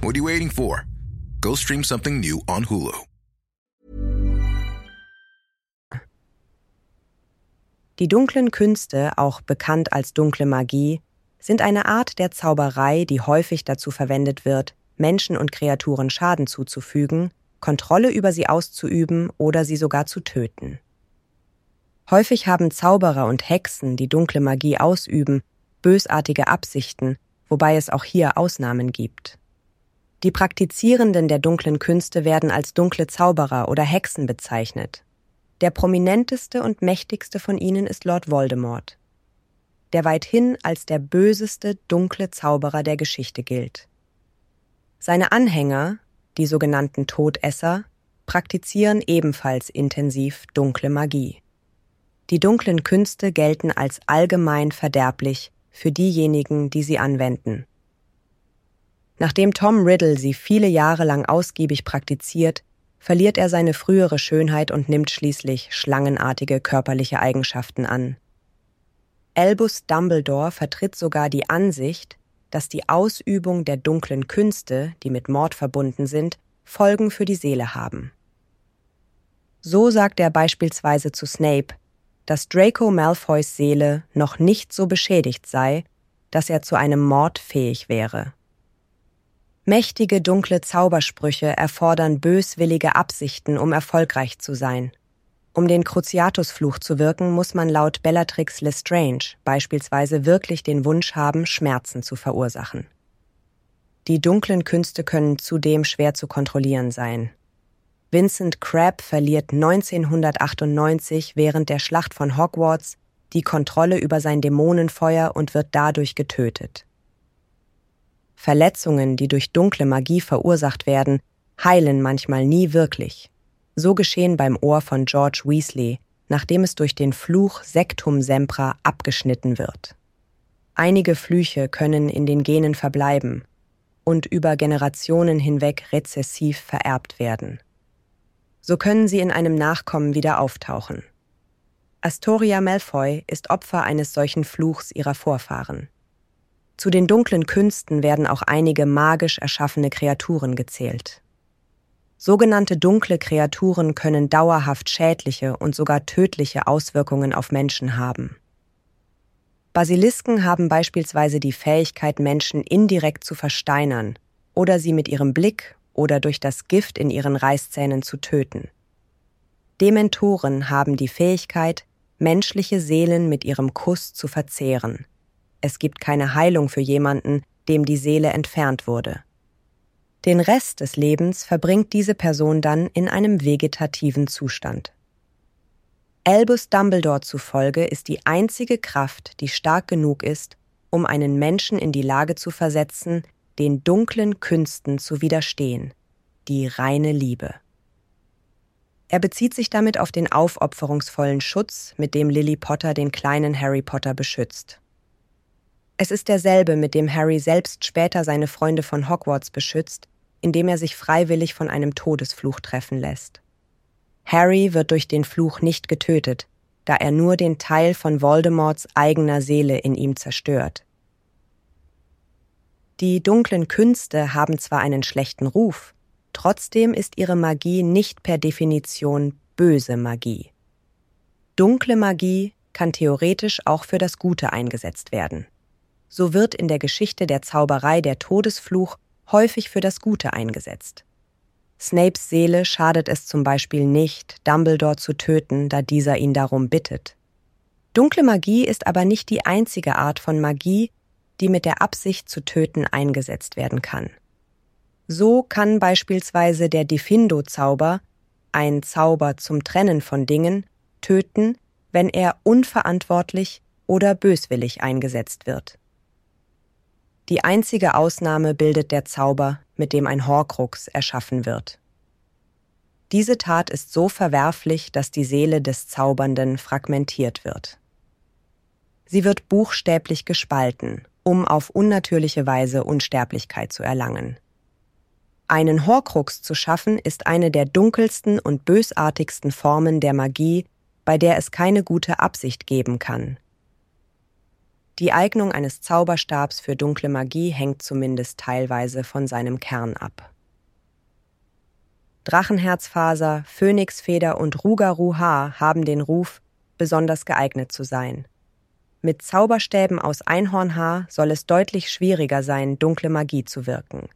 what are you waiting for? Go stream something new on Hulu. Die dunklen Künste, auch bekannt als dunkle Magie, sind eine Art der Zauberei, die häufig dazu verwendet wird, Menschen und Kreaturen Schaden zuzufügen, Kontrolle über sie auszuüben oder sie sogar zu töten. Häufig haben Zauberer und Hexen, die dunkle Magie ausüben, bösartige Absichten, wobei es auch hier Ausnahmen gibt. Die Praktizierenden der dunklen Künste werden als dunkle Zauberer oder Hexen bezeichnet. Der prominenteste und mächtigste von ihnen ist Lord Voldemort, der weithin als der böseste dunkle Zauberer der Geschichte gilt. Seine Anhänger, die sogenannten Todesser, praktizieren ebenfalls intensiv dunkle Magie. Die dunklen Künste gelten als allgemein verderblich für diejenigen, die sie anwenden. Nachdem Tom Riddle sie viele Jahre lang ausgiebig praktiziert, verliert er seine frühere Schönheit und nimmt schließlich schlangenartige körperliche Eigenschaften an. Albus Dumbledore vertritt sogar die Ansicht, dass die Ausübung der dunklen Künste, die mit Mord verbunden sind, Folgen für die Seele haben. So sagt er beispielsweise zu Snape, dass Draco Malfoys Seele noch nicht so beschädigt sei, dass er zu einem Mord fähig wäre. Mächtige dunkle Zaubersprüche erfordern böswillige Absichten, um erfolgreich zu sein. Um den Cruciatus-Fluch zu wirken, muss man laut Bellatrix Lestrange beispielsweise wirklich den Wunsch haben, Schmerzen zu verursachen. Die dunklen Künste können zudem schwer zu kontrollieren sein. Vincent Crabbe verliert 1998 während der Schlacht von Hogwarts die Kontrolle über sein Dämonenfeuer und wird dadurch getötet. Verletzungen, die durch dunkle Magie verursacht werden, heilen manchmal nie wirklich. So geschehen beim Ohr von George Weasley, nachdem es durch den Fluch Sectum Sempra abgeschnitten wird. Einige Flüche können in den Genen verbleiben und über Generationen hinweg rezessiv vererbt werden. So können sie in einem Nachkommen wieder auftauchen. Astoria Malfoy ist Opfer eines solchen Fluchs ihrer Vorfahren. Zu den dunklen Künsten werden auch einige magisch erschaffene Kreaturen gezählt. Sogenannte dunkle Kreaturen können dauerhaft schädliche und sogar tödliche Auswirkungen auf Menschen haben. Basilisken haben beispielsweise die Fähigkeit, Menschen indirekt zu versteinern oder sie mit ihrem Blick oder durch das Gift in ihren Reißzähnen zu töten. Dementoren haben die Fähigkeit, menschliche Seelen mit ihrem Kuss zu verzehren – es gibt keine Heilung für jemanden, dem die Seele entfernt wurde. Den Rest des Lebens verbringt diese Person dann in einem vegetativen Zustand. Albus Dumbledore zufolge ist die einzige Kraft, die stark genug ist, um einen Menschen in die Lage zu versetzen, den dunklen Künsten zu widerstehen, die reine Liebe. Er bezieht sich damit auf den aufopferungsvollen Schutz, mit dem Lily Potter den kleinen Harry Potter beschützt. Es ist derselbe, mit dem Harry selbst später seine Freunde von Hogwarts beschützt, indem er sich freiwillig von einem Todesfluch treffen lässt. Harry wird durch den Fluch nicht getötet, da er nur den Teil von Voldemorts eigener Seele in ihm zerstört. Die dunklen Künste haben zwar einen schlechten Ruf, trotzdem ist ihre Magie nicht per Definition böse Magie. Dunkle Magie kann theoretisch auch für das Gute eingesetzt werden so wird in der Geschichte der Zauberei der Todesfluch häufig für das Gute eingesetzt. Snapes Seele schadet es zum Beispiel nicht, Dumbledore zu töten, da dieser ihn darum bittet. Dunkle Magie ist aber nicht die einzige Art von Magie, die mit der Absicht zu töten eingesetzt werden kann. So kann beispielsweise der Diffindo-Zauber, ein Zauber zum Trennen von Dingen, töten, wenn er unverantwortlich oder böswillig eingesetzt wird. Die einzige Ausnahme bildet der Zauber, mit dem ein Horcrux erschaffen wird. Diese Tat ist so verwerflich, dass die Seele des Zaubernden fragmentiert wird. Sie wird buchstäblich gespalten, um auf unnatürliche Weise Unsterblichkeit zu erlangen. Einen Horcrux zu schaffen ist eine der dunkelsten und bösartigsten Formen der Magie, bei der es keine gute Absicht geben kann. Die Eignung eines Zauberstabs für dunkle Magie hängt zumindest teilweise von seinem Kern ab. Drachenherzfaser, Phönixfeder und Rugaruha haben den Ruf, besonders geeignet zu sein. Mit Zauberstäben aus Einhornhaar soll es deutlich schwieriger sein, dunkle Magie zu wirken.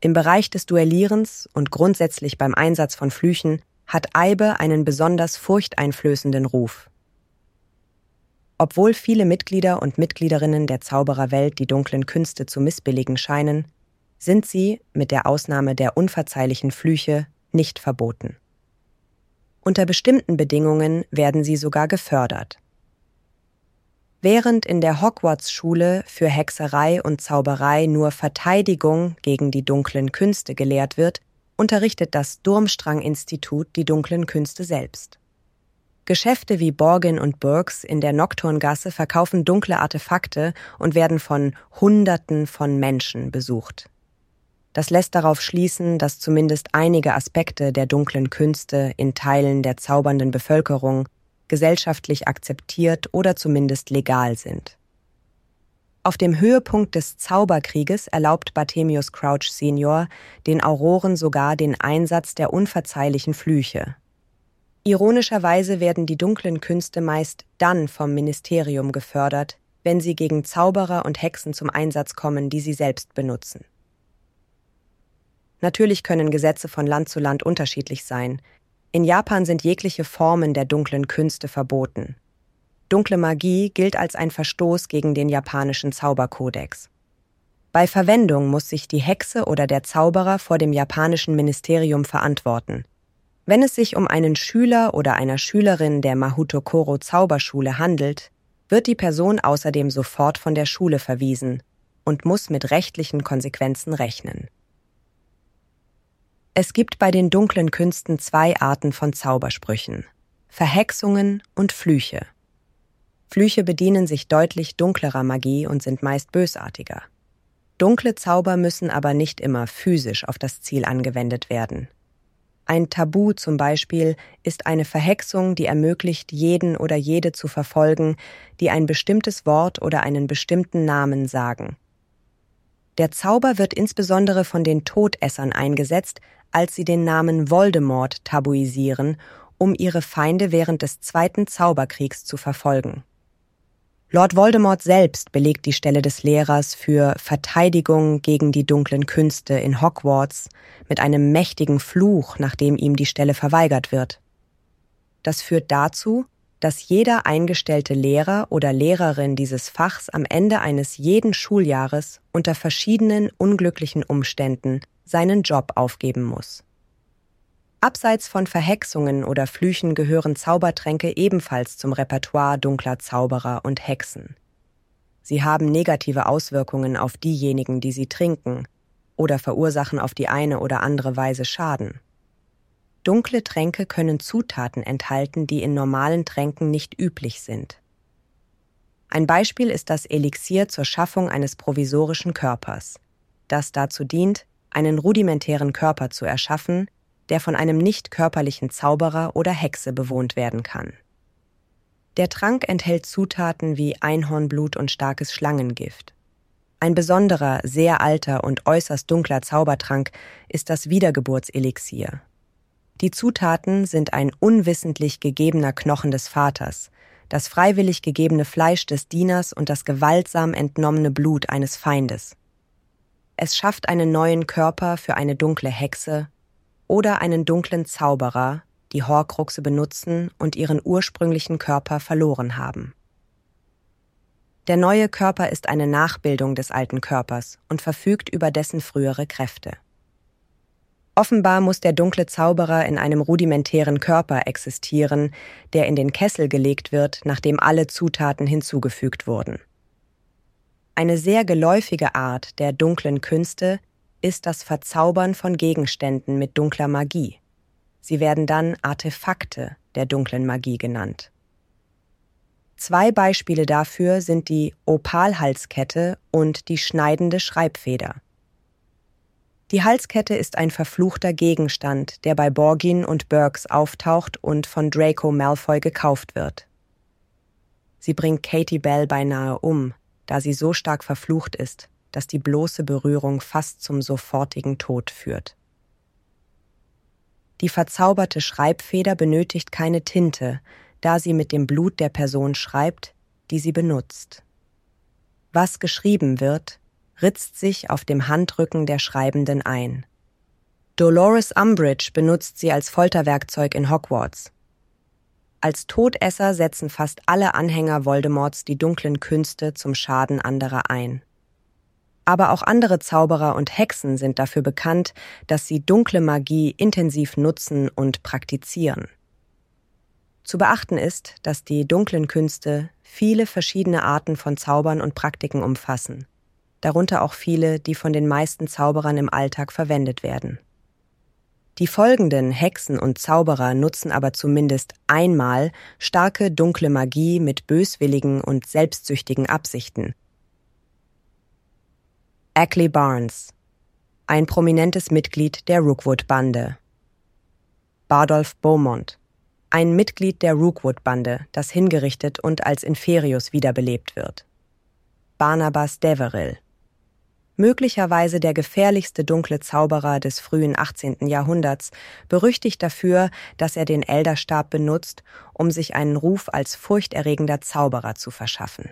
Im Bereich des Duellierens und grundsätzlich beim Einsatz von Flüchen hat Eibe einen besonders furchteinflößenden Ruf. Obwohl viele Mitglieder und Mitgliederinnen der Zaubererwelt die dunklen Künste zu missbilligen scheinen, sind sie, mit der Ausnahme der unverzeihlichen Flüche, nicht verboten. Unter bestimmten Bedingungen werden sie sogar gefördert. Während in der Hogwarts-Schule für Hexerei und Zauberei nur Verteidigung gegen die dunklen Künste gelehrt wird, unterrichtet das Durmstrang-Institut die dunklen Künste selbst. Geschäfte wie Borgin und Burks in der Nocturngasse verkaufen dunkle Artefakte und werden von Hunderten von Menschen besucht. Das lässt darauf schließen, dass zumindest einige Aspekte der dunklen Künste in Teilen der zaubernden Bevölkerung gesellschaftlich akzeptiert oder zumindest legal sind. Auf dem Höhepunkt des Zauberkrieges erlaubt Barthemius Crouch Senior den Auroren sogar den Einsatz der unverzeihlichen Flüche. Ironischerweise werden die dunklen Künste meist dann vom Ministerium gefördert, wenn sie gegen Zauberer und Hexen zum Einsatz kommen, die sie selbst benutzen. Natürlich können Gesetze von Land zu Land unterschiedlich sein, in Japan sind jegliche Formen der dunklen Künste verboten. Dunkle Magie gilt als ein Verstoß gegen den japanischen Zauberkodex. Bei Verwendung muss sich die Hexe oder der Zauberer vor dem japanischen Ministerium verantworten. Wenn es sich um einen Schüler oder einer Schülerin der Mahutokoro Zauberschule handelt, wird die Person außerdem sofort von der Schule verwiesen und muss mit rechtlichen Konsequenzen rechnen. Es gibt bei den dunklen Künsten zwei Arten von Zaubersprüchen Verhexungen und Flüche. Flüche bedienen sich deutlich dunklerer Magie und sind meist bösartiger. Dunkle Zauber müssen aber nicht immer physisch auf das Ziel angewendet werden. Ein Tabu zum Beispiel ist eine Verhexung, die ermöglicht, jeden oder jede zu verfolgen, die ein bestimmtes Wort oder einen bestimmten Namen sagen. Der Zauber wird insbesondere von den Todessern eingesetzt, als sie den Namen Voldemort tabuisieren, um ihre Feinde während des Zweiten Zauberkriegs zu verfolgen. Lord Voldemort selbst belegt die Stelle des Lehrers für Verteidigung gegen die dunklen Künste in Hogwarts mit einem mächtigen Fluch, nachdem ihm die Stelle verweigert wird. Das führt dazu, dass jeder eingestellte Lehrer oder Lehrerin dieses Fachs am Ende eines jeden Schuljahres unter verschiedenen unglücklichen Umständen seinen Job aufgeben muss. Abseits von Verhexungen oder Flüchen gehören Zaubertränke ebenfalls zum Repertoire dunkler Zauberer und Hexen. Sie haben negative Auswirkungen auf diejenigen, die sie trinken, oder verursachen auf die eine oder andere Weise Schaden. Dunkle Tränke können Zutaten enthalten, die in normalen Tränken nicht üblich sind. Ein Beispiel ist das Elixier zur Schaffung eines provisorischen Körpers, das dazu dient, einen rudimentären Körper zu erschaffen, der von einem nicht körperlichen Zauberer oder Hexe bewohnt werden kann. Der Trank enthält Zutaten wie Einhornblut und starkes Schlangengift. Ein besonderer, sehr alter und äußerst dunkler Zaubertrank ist das Wiedergeburtselixier. Die Zutaten sind ein unwissentlich gegebener Knochen des Vaters, das freiwillig gegebene Fleisch des Dieners und das gewaltsam entnommene Blut eines Feindes. Es schafft einen neuen Körper für eine dunkle Hexe oder einen dunklen Zauberer, die Horcruxe benutzen und ihren ursprünglichen Körper verloren haben. Der neue Körper ist eine Nachbildung des alten Körpers und verfügt über dessen frühere Kräfte. Offenbar muss der dunkle Zauberer in einem rudimentären Körper existieren, der in den Kessel gelegt wird, nachdem alle Zutaten hinzugefügt wurden. Eine sehr geläufige Art der dunklen Künste ist das Verzaubern von Gegenständen mit dunkler Magie. Sie werden dann Artefakte der dunklen Magie genannt. Zwei Beispiele dafür sind die Opalhalskette und die schneidende Schreibfeder. Die Halskette ist ein verfluchter Gegenstand, der bei Borgin und Burks auftaucht und von Draco Malfoy gekauft wird. Sie bringt Katie Bell beinahe um, da sie so stark verflucht ist, dass die bloße Berührung fast zum sofortigen Tod führt. Die verzauberte Schreibfeder benötigt keine Tinte, da sie mit dem Blut der Person schreibt, die sie benutzt. Was geschrieben wird, ritzt sich auf dem Handrücken der Schreibenden ein. Dolores Umbridge benutzt sie als Folterwerkzeug in Hogwarts. Als Todesser setzen fast alle Anhänger Voldemorts die dunklen Künste zum Schaden anderer ein. Aber auch andere Zauberer und Hexen sind dafür bekannt, dass sie dunkle Magie intensiv nutzen und praktizieren. Zu beachten ist, dass die dunklen Künste viele verschiedene Arten von Zaubern und Praktiken umfassen darunter auch viele, die von den meisten Zauberern im Alltag verwendet werden. Die folgenden Hexen und Zauberer nutzen aber zumindest einmal starke dunkle Magie mit böswilligen und selbstsüchtigen Absichten. Ackley Barnes, ein prominentes Mitglied der Rookwood-Bande. Bardolph Beaumont, ein Mitglied der Rookwood-Bande, das hingerichtet und als Inferius wiederbelebt wird. Barnabas Deverill, möglicherweise der gefährlichste dunkle Zauberer des frühen 18. Jahrhunderts, berüchtigt dafür, dass er den Elderstab benutzt, um sich einen Ruf als furchterregender Zauberer zu verschaffen.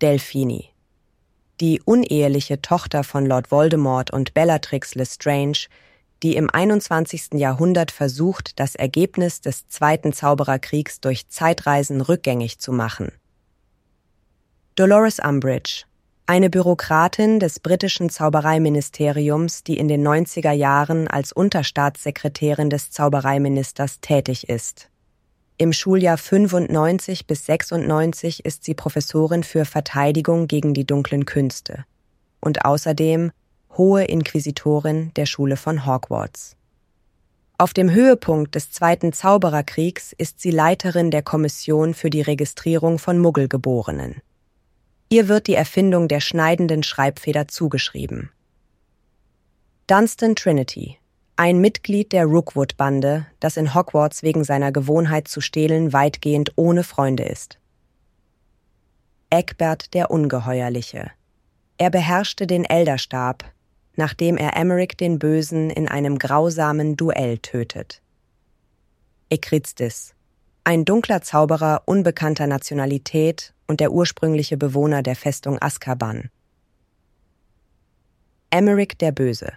Delphini die uneheliche Tochter von Lord Voldemort und Bellatrix Lestrange, die im 21. Jahrhundert versucht, das Ergebnis des Zweiten Zaubererkriegs durch Zeitreisen rückgängig zu machen. Dolores Umbridge, eine Bürokratin des britischen Zaubereiministeriums, die in den 90er Jahren als Unterstaatssekretärin des Zaubereiministers tätig ist. Im Schuljahr 95 bis 96 ist sie Professorin für Verteidigung gegen die dunklen Künste und außerdem Hohe Inquisitorin der Schule von Hogwarts. Auf dem Höhepunkt des Zweiten Zaubererkriegs ist sie Leiterin der Kommission für die Registrierung von Muggelgeborenen. Ihr wird die Erfindung der schneidenden Schreibfeder zugeschrieben. Dunstan Trinity, ein Mitglied der Rookwood-Bande, das in Hogwarts wegen seiner Gewohnheit zu stehlen weitgehend ohne Freunde ist. Egbert der Ungeheuerliche. Er beherrschte den Elderstab, nachdem er Emmerich den Bösen in einem grausamen Duell tötet. Ekrizdis, ein dunkler Zauberer unbekannter Nationalität und der ursprüngliche Bewohner der Festung Azkaban. Emmerich der Böse.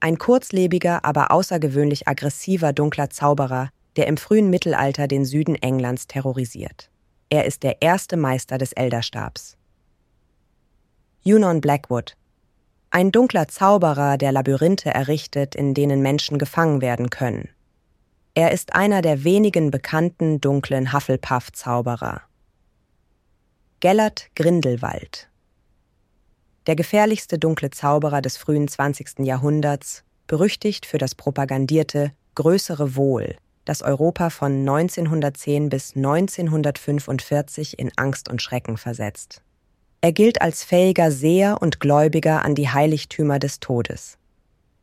Ein kurzlebiger, aber außergewöhnlich aggressiver dunkler Zauberer, der im frühen Mittelalter den Süden Englands terrorisiert. Er ist der erste Meister des Elderstabs. Junon Blackwood. Ein dunkler Zauberer, der Labyrinthe errichtet, in denen Menschen gefangen werden können. Er ist einer der wenigen bekannten dunklen Hufflepuff-Zauberer. Gellert Grindelwald. Der gefährlichste dunkle Zauberer des frühen 20. Jahrhunderts, berüchtigt für das propagandierte größere Wohl, das Europa von 1910 bis 1945 in Angst und Schrecken versetzt. Er gilt als fähiger Seher und Gläubiger an die Heiligtümer des Todes.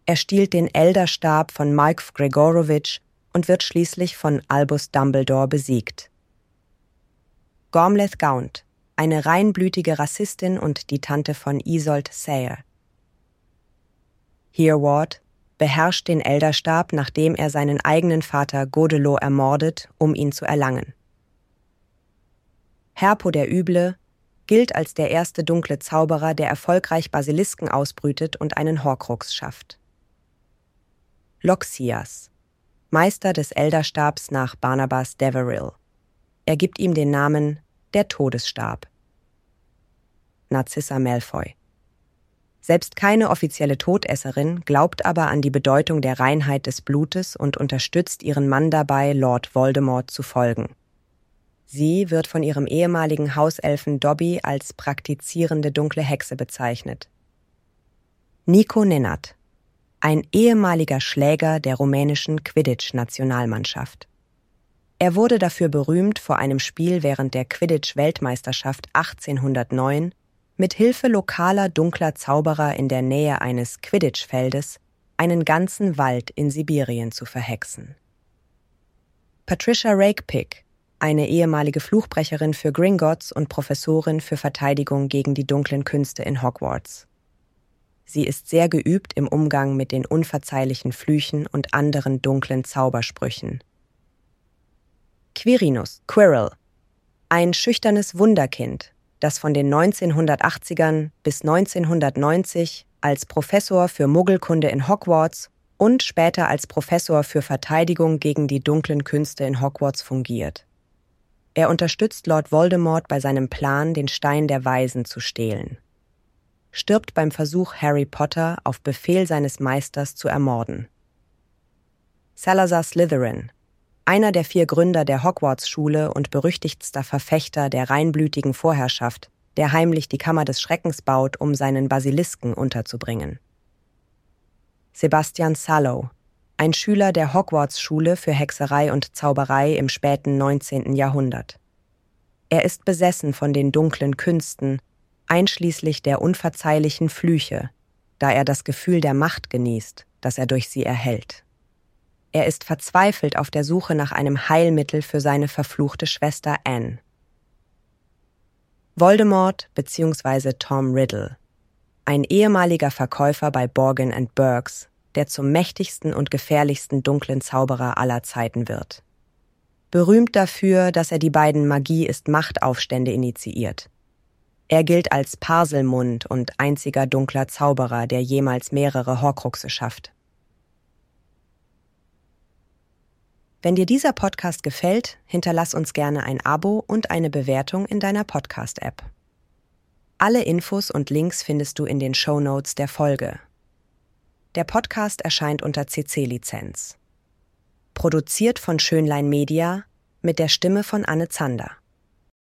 Er stiehlt den Elderstab von Mike Gregorowitsch und wird schließlich von Albus Dumbledore besiegt. Gormleth Gaunt, eine reinblütige Rassistin und die Tante von Isolde Sayer. Hereward beherrscht den Elderstab, nachdem er seinen eigenen Vater Godelot ermordet, um ihn zu erlangen. Herpo der Üble gilt als der erste dunkle Zauberer, der erfolgreich Basilisken ausbrütet und einen Horcrux schafft. Loxias, Meister des Elderstabs nach Barnabas Deverill. Er gibt ihm den Namen der Todesstab. Narcissa Malfoy. Selbst keine offizielle Todesserin glaubt aber an die Bedeutung der Reinheit des Blutes und unterstützt ihren Mann dabei, Lord Voldemort zu folgen. Sie wird von ihrem ehemaligen Hauselfen Dobby als praktizierende dunkle Hexe bezeichnet. Nico Nenat, ein ehemaliger Schläger der rumänischen Quidditch-Nationalmannschaft. Er wurde dafür berühmt, vor einem Spiel während der Quidditch-Weltmeisterschaft 1809 mit Hilfe lokaler dunkler Zauberer in der Nähe eines Quidditch-Feldes einen ganzen Wald in Sibirien zu verhexen. Patricia Rakepick, eine ehemalige Fluchbrecherin für Gringotts und Professorin für Verteidigung gegen die dunklen Künste in Hogwarts. Sie ist sehr geübt im Umgang mit den unverzeihlichen Flüchen und anderen dunklen Zaubersprüchen. Quirinus, Quirrell, ein schüchternes Wunderkind, das von den 1980ern bis 1990 als Professor für Muggelkunde in Hogwarts und später als Professor für Verteidigung gegen die dunklen Künste in Hogwarts fungiert. Er unterstützt Lord Voldemort bei seinem Plan, den Stein der Weisen zu stehlen. Stirbt beim Versuch, Harry Potter auf Befehl seines Meisters zu ermorden. Salazar Slytherin, einer der vier Gründer der Hogwarts-Schule und berüchtigtster Verfechter der reinblütigen Vorherrschaft, der heimlich die Kammer des Schreckens baut, um seinen Basilisken unterzubringen. Sebastian Sallow, ein Schüler der Hogwarts-Schule für Hexerei und Zauberei im späten 19. Jahrhundert. Er ist besessen von den dunklen Künsten, einschließlich der unverzeihlichen Flüche, da er das Gefühl der Macht genießt, das er durch sie erhält. Er ist verzweifelt auf der Suche nach einem Heilmittel für seine verfluchte Schwester Anne. Voldemort bzw. Tom Riddle, ein ehemaliger Verkäufer bei Borgin and Burks, der zum mächtigsten und gefährlichsten dunklen Zauberer aller Zeiten wird. Berühmt dafür, dass er die beiden Magie ist Machtaufstände initiiert. Er gilt als Parselmund und einziger dunkler Zauberer, der jemals mehrere Horcruxe schafft. Wenn dir dieser Podcast gefällt, hinterlass uns gerne ein Abo und eine Bewertung in deiner Podcast-App. Alle Infos und Links findest du in den Show Notes der Folge. Der Podcast erscheint unter CC-Lizenz. Produziert von Schönlein Media mit der Stimme von Anne Zander.